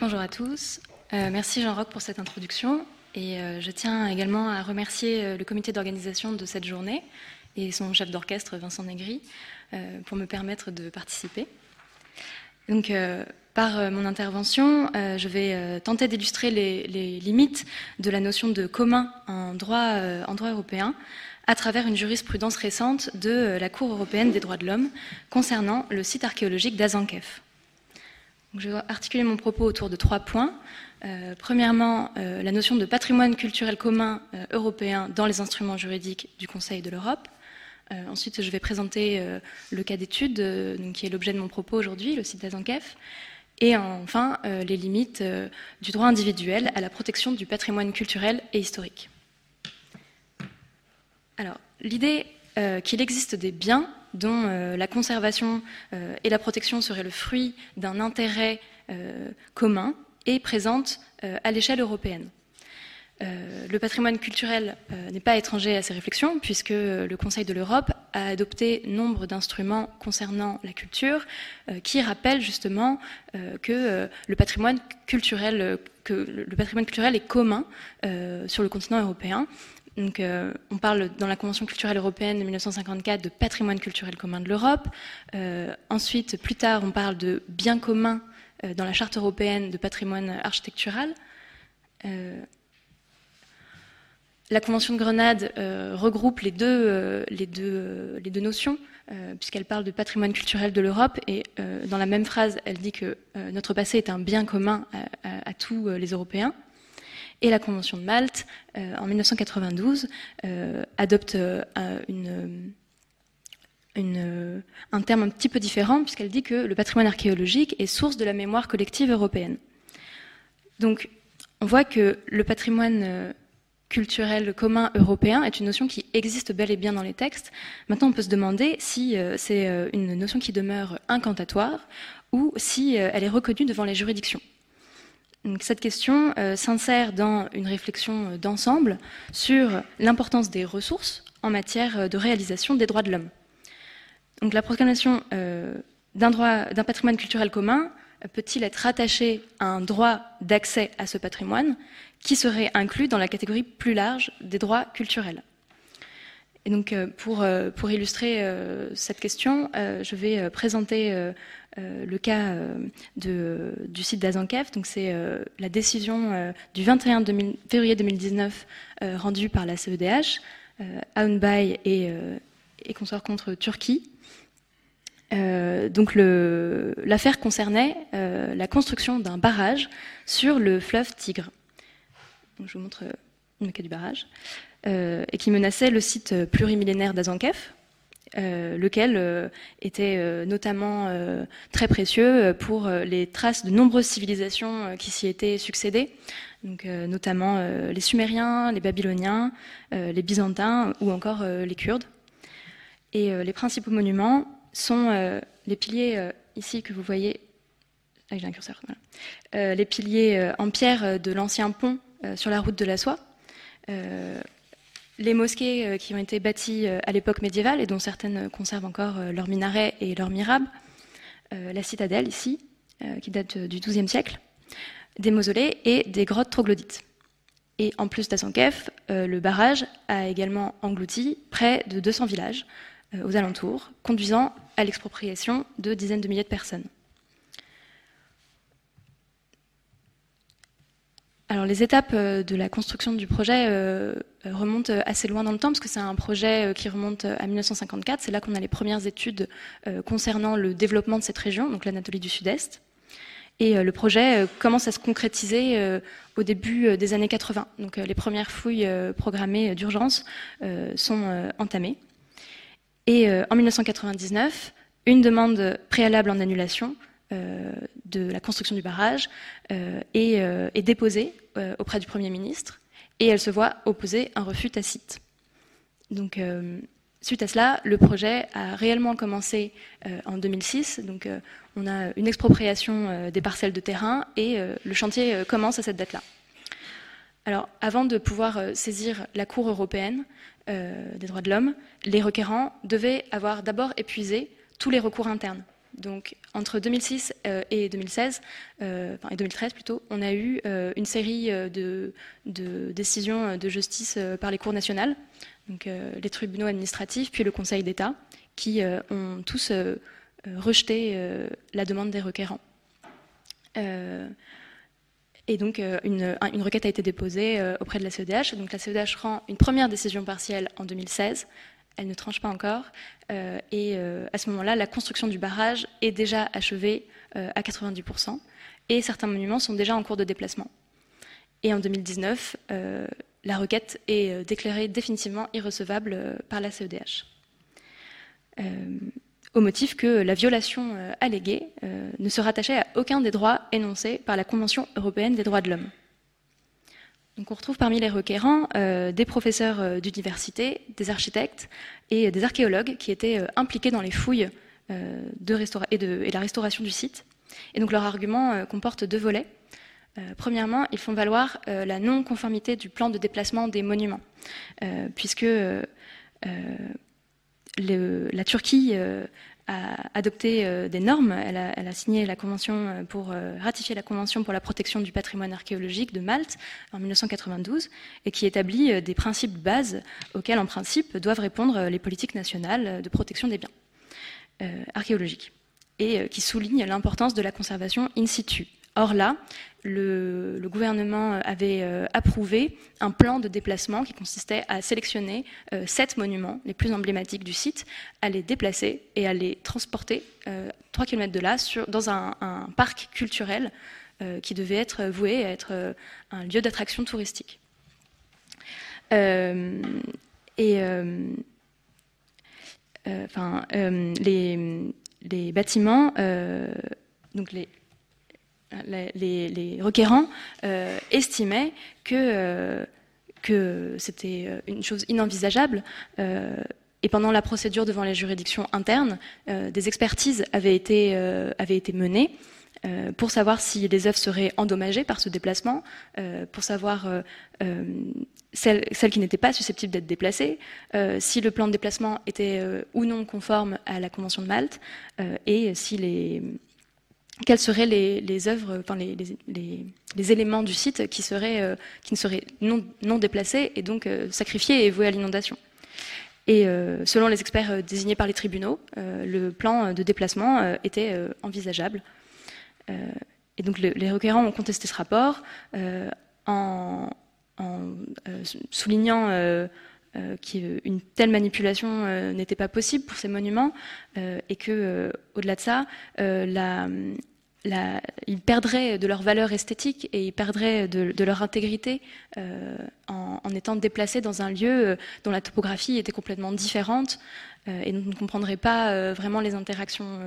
Bonjour à tous. Euh, merci Jean-Roch pour cette introduction. Et euh, je tiens également à remercier euh, le comité d'organisation de cette journée et son chef d'orchestre Vincent Negri pour me permettre de participer. Donc, par mon intervention, je vais tenter d'illustrer les, limites de la notion de commun en droit, en droit européen à travers une jurisprudence récente de la Cour européenne des droits de l'homme concernant le site archéologique d'Azankef. Je vais articuler mon propos autour de trois points. Euh, premièrement, euh, la notion de patrimoine culturel commun euh, européen dans les instruments juridiques du Conseil de l'Europe. ensuite, je vais présenter le cas d'étude, qui est l'objet de mon propos aujourd'hui, le site d'Azankef. Et enfin, les limites du droit individuel à la protection du patrimoine culturel et historique. Alors, l'idée qu'il existe des biens dont euh, la conservation euh, et la protection seraient le fruit d'un intérêt euh, commun et présente à l'échelle européenne. le patrimoine culturel n'est pas étranger à ces réflexions, puisque le Conseil de l'Europe a adopté nombre d'instruments concernant la culture qui rappellent justement que le patrimoine culturel que le patrimoine culturel est commun sur le continent européen donc, euh, on parle dans la Convention culturelle européenne de 1954 de patrimoine culturel commun de l'Europe. Euh, ensuite, plus tard, on parle de biens communs euh, dans la Charte européenne de patrimoine architectural. la Convention de Grenade regroupe les deux notions, puisqu'elle parle de patrimoine culturel de l'Europe, et dans la même phrase, elle dit que notre passé est un bien commun à tous les Européens. Et la Convention de Malte, euh, en 1992, euh, adopte euh, un terme un petit peu différent, puisqu'elle dit que le patrimoine archéologique est source de la mémoire collective européenne. Donc, on voit que le patrimoine culturel commun européen est une notion qui existe bel et bien dans les textes. Maintenant, on peut se demander si c'est une notion qui demeure incantatoire ou si elle est reconnue devant les juridictions cette question euh, s'insère dans une réflexion euh, d'ensemble sur l'importance des ressources en matière euh, de réalisation des droits de l'homme. Donc la proclamation d'un droit d'un patrimoine culturel commun peut-il être rattaché à un droit d'accès à ce patrimoine qui serait inclus dans la catégorie plus large des droits culturels? Et donc, pour, pour illustrer cette question, je vais présenter euh, le cas euh, du site d'Azankef. Donc c'est euh, la décision du 21 février 2019 rendue par la CEDH, Aounbay et, et consort contre Turquie. donc l'affaire concernait la construction d'un barrage sur le fleuve Tigre. je vous montre le cas du barrage. Et qui menaçait le site plurimillénaire d'Azankef, euh, lequel euh, était euh, notamment très précieux pour les traces de nombreuses civilisations qui s'y étaient succédées, donc, notamment les Sumériens, les Babyloniens, les Byzantins ou encore les Kurdes. Et les principaux monuments sont les piliers ici que vous voyez. Ah, j'ai un curseur. les piliers en pierre de l'ancien pont sur la route de la soie les mosquées euh, qui ont été bâties euh, à l'époque médiévale et dont certaines conservent encore euh, leurs minarets et leurs mirables, la citadelle ici, qui date du XIIe siècle, des mausolées et des grottes troglodytes. Et en plus d'Asankef, le barrage a également englouti près de 200 villages aux alentours, conduisant à l'expropriation de dizaines de milliers de personnes. Alors les étapes de la construction du projet euh, euh, remontent assez loin dans le temps parce que c'est un projet qui remonte à 1954. C'est là qu'on a les premières études concernant le développement de cette région, donc l'Anatolie du Sud-Est. Et le projet commence à se concrétiser au début des années 80. Donc les premières fouilles programmées d'urgence sont entamées. Et en 1999, une demande préalable en annulation euh, de la construction du barrage euh, euh, est, déposée auprès du Premier ministre et elle se voit opposer un refus tacite. Donc, suite à cela, le projet a réellement commencé en 2006. Donc, on a une expropriation des parcelles de terrain et le chantier commence à cette date-là. Alors, avant de pouvoir saisir la Cour européenne des droits de l'homme, les requérants devaient avoir d'abord épuisé tous les recours internes Donc, entre 2006 et 2016, enfin, et 2013 plutôt, on a eu une série de, décisions de justice par les cours nationales, donc les tribunaux administratifs, puis le Conseil d'État, qui ont tous rejeté la demande des requérants. Et donc, euh, une, requête a été déposée euh, auprès de la CEDH. Donc, la CEDH rend une première décision partielle en 2016. Elle ne tranche pas encore. Euh, et à ce moment-là, la construction du barrage est déjà achevée à 90%. Et certains monuments sont déjà en cours de déplacement. Et en 2019, la requête est déclarée définitivement irrecevable par la CEDH au motif que la violation euh, alléguée euh, ne se rattachait à aucun des droits énoncés par la Convention européenne des droits de l'homme. Donc on retrouve parmi les requérants euh, des professeurs d'université, des architectes et des archéologues qui étaient impliqués dans les fouilles et, la restauration du site. Et donc leur argument comporte deux volets. premièrement, ils font valoir la non-conformité du plan de déplacement des monuments, puisque la Turquie euh, a adopté euh, des normes. Elle a, signé la convention euh, pour ratifier la convention pour la protection du patrimoine archéologique de Malte en 1992 et qui établit des principes de base auxquels, en principe, doivent répondre les politiques nationales de protection des biens archéologiques et qui souligne l'importance de la conservation in situ. Or là, le, gouvernement avait euh, approuvé un plan de déplacement qui consistait à sélectionner euh, sept monuments les plus emblématiques du site, à les déplacer et à les transporter euh, trois 3 km de là dans un, parc culturel qui devait être voué à être un lieu d'attraction touristique. et enfin, les, les, bâtiments, donc les, les, requérants euh, estimaient que, euh, c'était euh, une chose inenvisageable. et pendant la procédure devant les juridictions internes, des expertises avaient été, menées pour savoir si les œuvres seraient endommagées par ce déplacement, pour savoir celles, qui n'étaient pas susceptibles d'être déplacées, si le plan de déplacement était ou non conforme à la Convention de Malte, et si les, quels seraient les, œuvres, enfin les, éléments du site qui, seraient, euh, qui ne seraient non, déplacés et donc euh, sacrifiés et voués à l'inondation. Et euh, selon les experts désignés par les tribunaux, le plan de déplacement était envisageable. et donc les requérants ont contesté ce rapport en soulignant qu'une telle manipulation n'était pas possible pour ces monuments et que, au-delà de ça, ils perdraient de leur valeur esthétique et ils perdraient de, leur intégrité euh, en, étant déplacés dans un lieu euh, dont la topographie était complètement différente euh, et dont on ne comprendrait pas vraiment les interactions.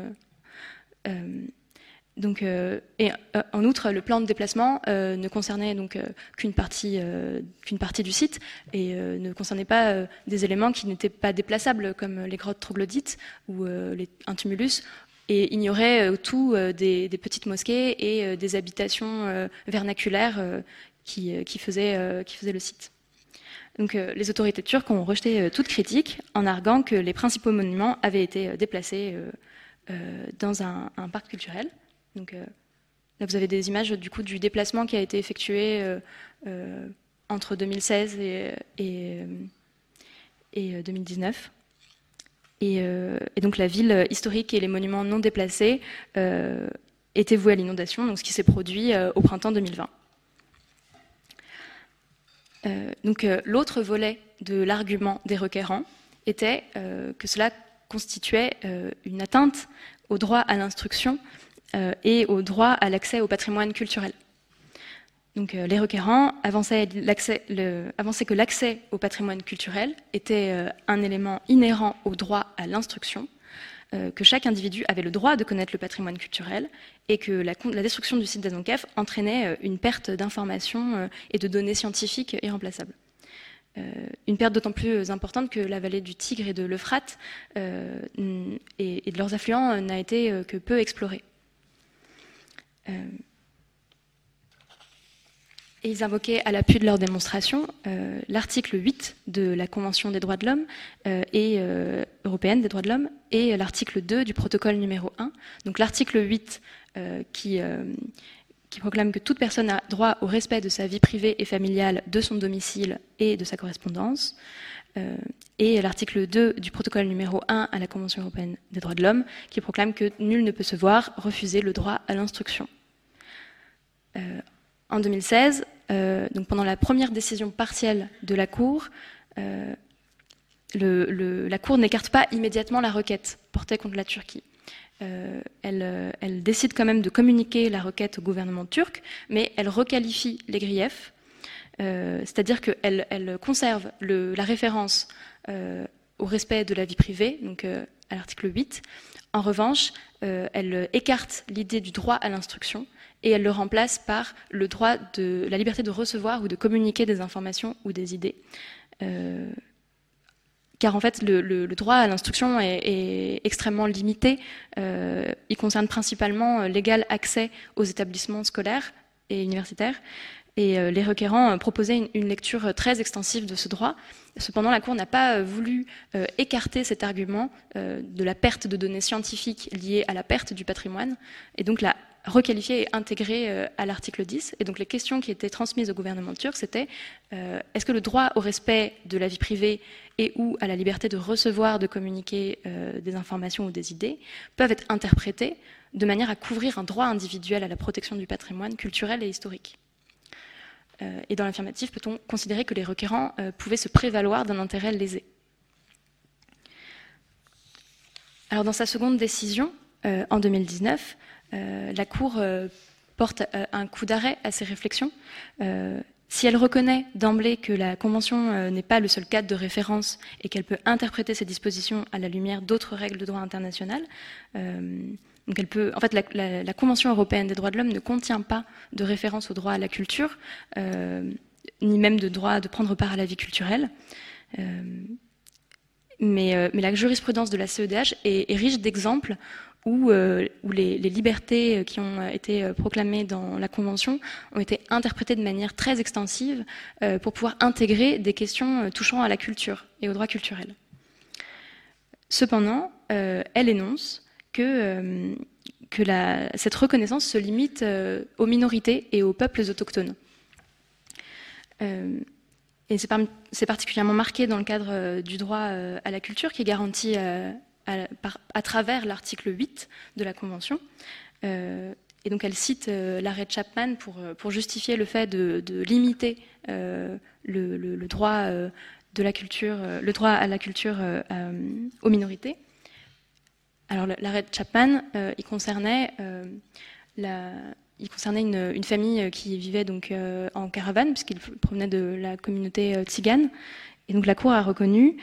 Donc, et en outre, le plan de déplacement ne concernait donc qu'une partie, qu'une partie du site et ne concernait pas des éléments qui n'étaient pas déplaçables, comme les grottes troglodytes ou un tumulus, et ignorait euh, tout euh, des, petites mosquées et euh, des habitations vernaculaires qui, qui, faisaient, qui faisaient le site. Donc, les autorités turques ont rejeté toute critique en arguant que les principaux monuments avaient été déplacés dans un, parc culturel. Donc, là, vous avez des images du coup du déplacement qui a été effectué entre 2016 et, et, et 2019. Euh, et, donc la ville historique et les monuments non déplacés euh, étaient voués à l'inondation, donc ce qui s'est produit euh, au printemps 2020. donc l'autre volet de l'argument des requérants était que cela constituait une atteinte au droit à l'instruction et au droit à l'accès au patrimoine culturel. Donc, euh, les requérants avançaient, que l'accès au patrimoine culturel était euh, un élément inhérent au droit à l'instruction, euh, que chaque individu avait le droit de connaître le patrimoine culturel et que la, destruction du site d'Azonkef entraînait une perte d'informations et de données scientifiques irremplaçables. une perte d'autant plus importante que la vallée du Tigre et de l'Euphrate et, de leurs affluents n'a été que peu explorée ils invoquaient à l'appui de leur démonstration euh, l'article 8 de la Convention des droits de l'homme euh, et euh, européenne des droits de l'homme et l'article 2 du protocole numéro 1. Donc l'article 8 qui, qui proclame que toute personne a droit au respect de sa vie privée et familiale, de son domicile et de sa correspondance. et l'article 2 du protocole numéro 1 à la Convention européenne des droits de l'homme, qui proclame que nul ne peut se voir refuser le droit à l'instruction. En 2016, donc pendant la première décision partielle de la Cour, la Cour n'écarte pas immédiatement la requête portée contre la Turquie. Euh, euh, elle, décide quand même de communiquer la requête au gouvernement turc, mais elle requalifie les griefs, euh, c'est-à-dire qu'elle elle conserve la référence au respect de la vie privée, à l'article 8. En revanche, elle écarte l'idée du droit à l'instruction et elle le remplace par le droit de la liberté de recevoir ou de communiquer des informations ou des idées car en fait le, droit à l'instruction est, extrêmement limité. Euh, il concerne principalement euh, l'égal accès aux établissements scolaires et universitaires. Et euh, les requérants proposaient une, lecture très extensive de ce droit. Cependant, la Cour n'a pas voulu écarter cet argument de la perte de données scientifiques liées à la perte du patrimoine, et donc l'a requalifié et intégré à l'article 10. Et donc les questions qui étaient transmises au gouvernement turc, c'était est-ce que le droit au respect de la vie privée et ou à la liberté de recevoir, de communiquer euh, des informations ou des idées, peuvent être interprétées de manière à couvrir un droit individuel à la protection du patrimoine culturel et historique? Euh, et dans l'affirmative, peut-on considérer que les requérants euh, pouvaient se prévaloir d'un intérêt lésé? Alors dans sa seconde décision, en 2019, la Cour porte un coup d'arrêt à ces réflexions. Si elle reconnaît d'emblée que la Convention euh, n'est pas le seul cadre de référence et qu'elle peut interpréter ces dispositions à la lumière d'autres règles de droit international, euh, en fait, la, Convention européenne des droits de l'homme ne contient pas de référence au droit à la culture, euh, ni même de droit de prendre part à la vie culturelle. mais, la jurisprudence de la CEDH est riche d'exemples où, euh, les, libertés qui ont été euh, proclamées dans la Convention ont été interprétées de manière très extensive euh, pour pouvoir intégrer des questions touchant à la culture et au droit culturel. Cependant, elle énonce que, que cette reconnaissance se limite aux minorités et aux peuples autochtones. et c'est particulièrement marqué dans le cadre du droit à la culture qui est garanti à, travers l'article 8 de la Convention. Euh, et donc elle cite euh, l'arrêt Chapman pour, euh, justifier le fait de, limiter le droit à la culture aux minorités. Alors l'arrêt de Chapman, il concernait la, il concernait une, famille qui vivait donc en caravane, puisqu'il provenait de la communauté tzigane. Et donc la Cour a reconnu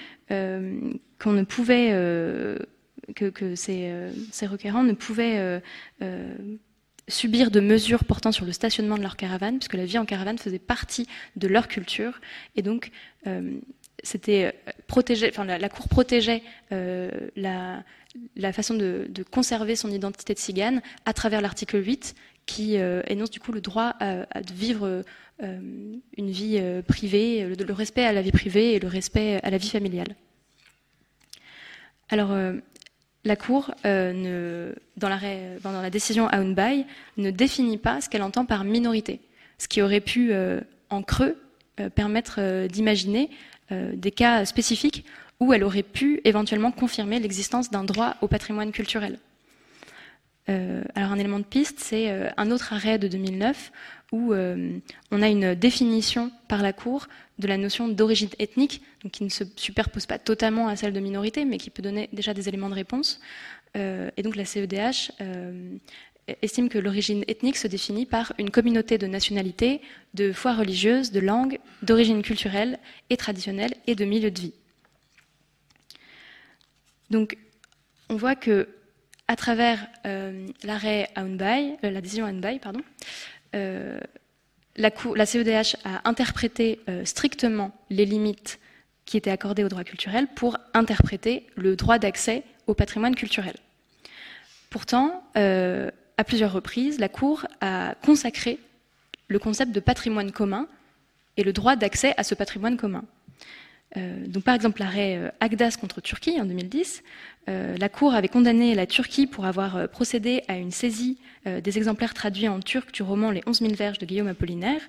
qu'on ne pouvait, euh, que, ces, euh, ces, requérants ne pouvaient euh, subir de mesures portant sur le stationnement de leur caravane, puisque la vie en caravane faisait partie de leur culture, et donc c'était protégé, enfin la, Cour protégeait la, la, façon de, conserver son identité de cigane à travers l'article 8, qui énonce du coup le droit à, vivre une vie privée, le, respect à la vie privée et le respect à la vie familiale. Alors, euh, la Cour, euh, dans, la décision Aounbay, ne définit pas ce qu'elle entend par minorité, ce qui aurait pu, euh, en creux, permettre d'imaginer des cas spécifiques où elle aurait pu éventuellement confirmer l'existence d'un droit au patrimoine culturel. alors un élément de piste, c'est un autre arrêt de 2009 où euh, on a une définition par la Cour de la notion d'origine ethnique, qui ne se superpose pas totalement à celle de minorité, mais qui peut donner déjà des éléments de réponse. Euh, et donc la CEDH euh, estime que l'origine ethnique se définit par une communauté de nationalité, de foi religieuse, de langue, d'origine culturelle et traditionnelle et de milieu de vie. Donc on voit que à travers l'arrêt Aounbay, la décision Aounbay, pardon, euh, la, CEDH a interprété euh, strictement les limites qui étaient accordées au droit culturel pour interpréter le droit d'accès au patrimoine culturel. Pourtant, euh, à plusieurs reprises, la Cour a consacré le concept de patrimoine commun et le droit d'accès à ce patrimoine commun. Donc par exemple l'arrêt Agdas contre Turquie en 2010, la Cour avait condamné la Turquie pour avoir procédé à une saisie des exemplaires traduits en turc du roman Les 11 000 verges de Guillaume Apollinaire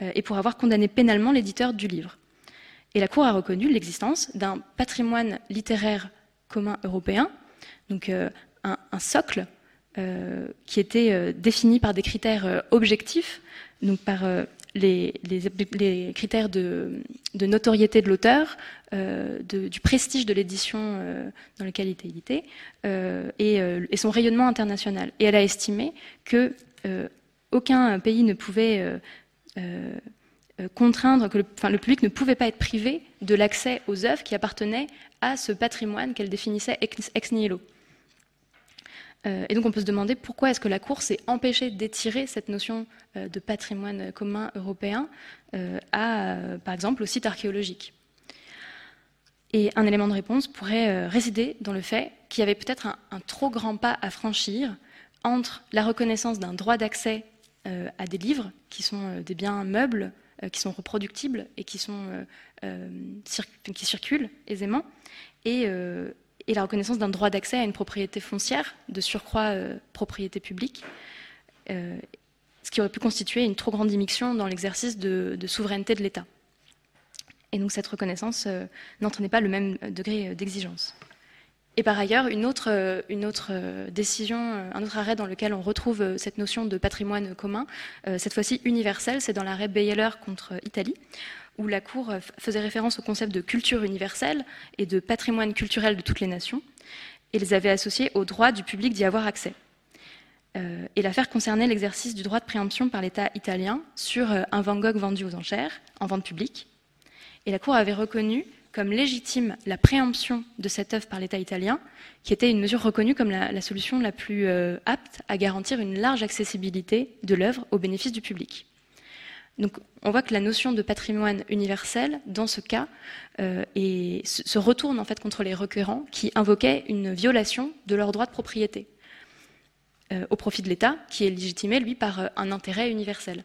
et pour avoir condamné pénalement l'éditeur du livre. Et la Cour a reconnu l'existence d'un patrimoine littéraire commun européen, donc un, socle qui était défini par des critères objectifs, donc par les, critères de, notoriété de l'auteur, euh, du prestige de l'édition euh, dans laquelle il était édité, euh, et, son rayonnement international. Et elle a estimé que aucun pays ne pouvait contraindre, que le, le, public ne pouvait pas être privé de l'accès aux œuvres qui appartenaient à ce patrimoine qu'elle définissait ex nihilo. Euh, et donc on peut se demander pourquoi est-ce que la Cour s'est empêchée d'étirer cette notion euh, de patrimoine commun européen euh, à, par exemple, au site archéologique. Et un élément de réponse pourrait résider dans le fait qu'il y avait peut-être un, trop grand pas à franchir entre la reconnaissance d'un droit d'accès à des livres, qui sont des biens meubles, qui sont reproductibles et qui, circulent aisément, et, et la reconnaissance d'un droit d'accès à une propriété foncière, de surcroît euh, propriété publique, euh, ce qui aurait pu constituer une trop grande immixtion dans l'exercice de, souveraineté de l'État. Et donc cette reconnaissance euh, n'entraînait pas le même degré d'exigence. Et par ailleurs, une autre, décision, un autre arrêt dans lequel on retrouve cette notion de patrimoine commun, cette fois-ci universel, c'est dans l'arrêt Beyeler contre Italie, où la Cour euh, faisait référence au concept de culture universelle et de patrimoine culturel de toutes les nations, et les avait associés au droit du public d'y avoir accès. Euh, et l'affaire concernait l'exercice du droit de préemption par l'État italien sur euh, un Van Gogh vendu aux enchères, en vente publique. Et la Cour avait reconnu comme légitime la préemption de cette œuvre par l'État italien, qui était une mesure reconnue comme la, solution la plus apte à garantir une large accessibilité de l'œuvre au bénéfice du public. Donc on voit que la notion de patrimoine universel, dans ce cas, euh, se retourne en fait contre les requérants qui invoquaient une violation de leur droit de propriété euh, au profit de l'État, qui est légitimé, lui, par euh, un intérêt universel.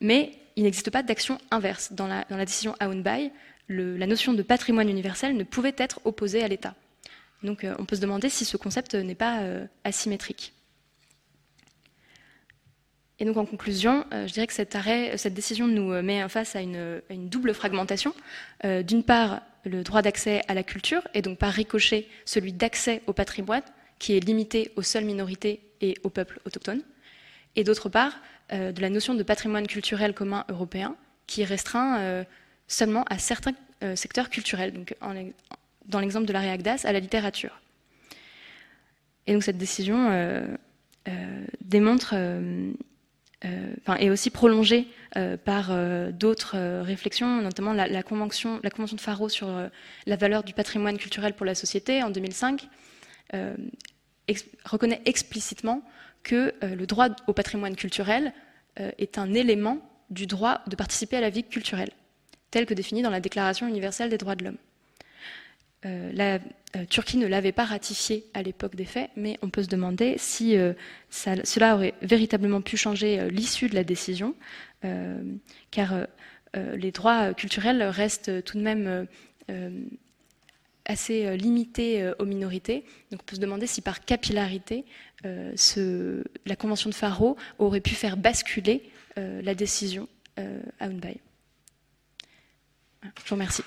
Mais il n'existe pas d'action inverse. Dans la, décision Aounbay, la notion de patrimoine universel ne pouvait être opposée à l'État. Donc on peut se demander si ce concept n'est pas asymétrique. Et donc en conclusion, euh, je dirais que arrêt, cette décision nous euh, met face à une, double fragmentation. Euh, d'une part, le droit d'accès à la culture, et donc par ricochet, celui d'accès au patrimoine, qui est limité aux seules minorités et aux peuples autochtones. Et d'autre part, de la notion de patrimoine culturel commun européen, qui est restreint seulement à certains secteurs culturels, donc dans l'exemple de l'arrêt Agdas, à la littérature. Et donc cette décision démontre euh, et aussi prolongée euh, par euh, d'autres réflexions, notamment la, convention, la convention de Faro sur la valeur du patrimoine culturel pour la société en 2005 reconnaît explicitement que le droit au patrimoine culturel est un élément du droit de participer à la vie culturelle, tel que défini dans la Déclaration universelle des droits de l'homme. Euh, la euh, Turquie ne l'avait pas ratifié à l'époque des faits, mais on peut se demander si euh, cela aurait véritablement pu changer l'issue de la décision, car les droits culturels restent tout de même assez limités aux minorités. Donc on peut se demander si par capillarité, la Convention de Faro aurait pu faire basculer la décision à Unbai. Je vous remercie.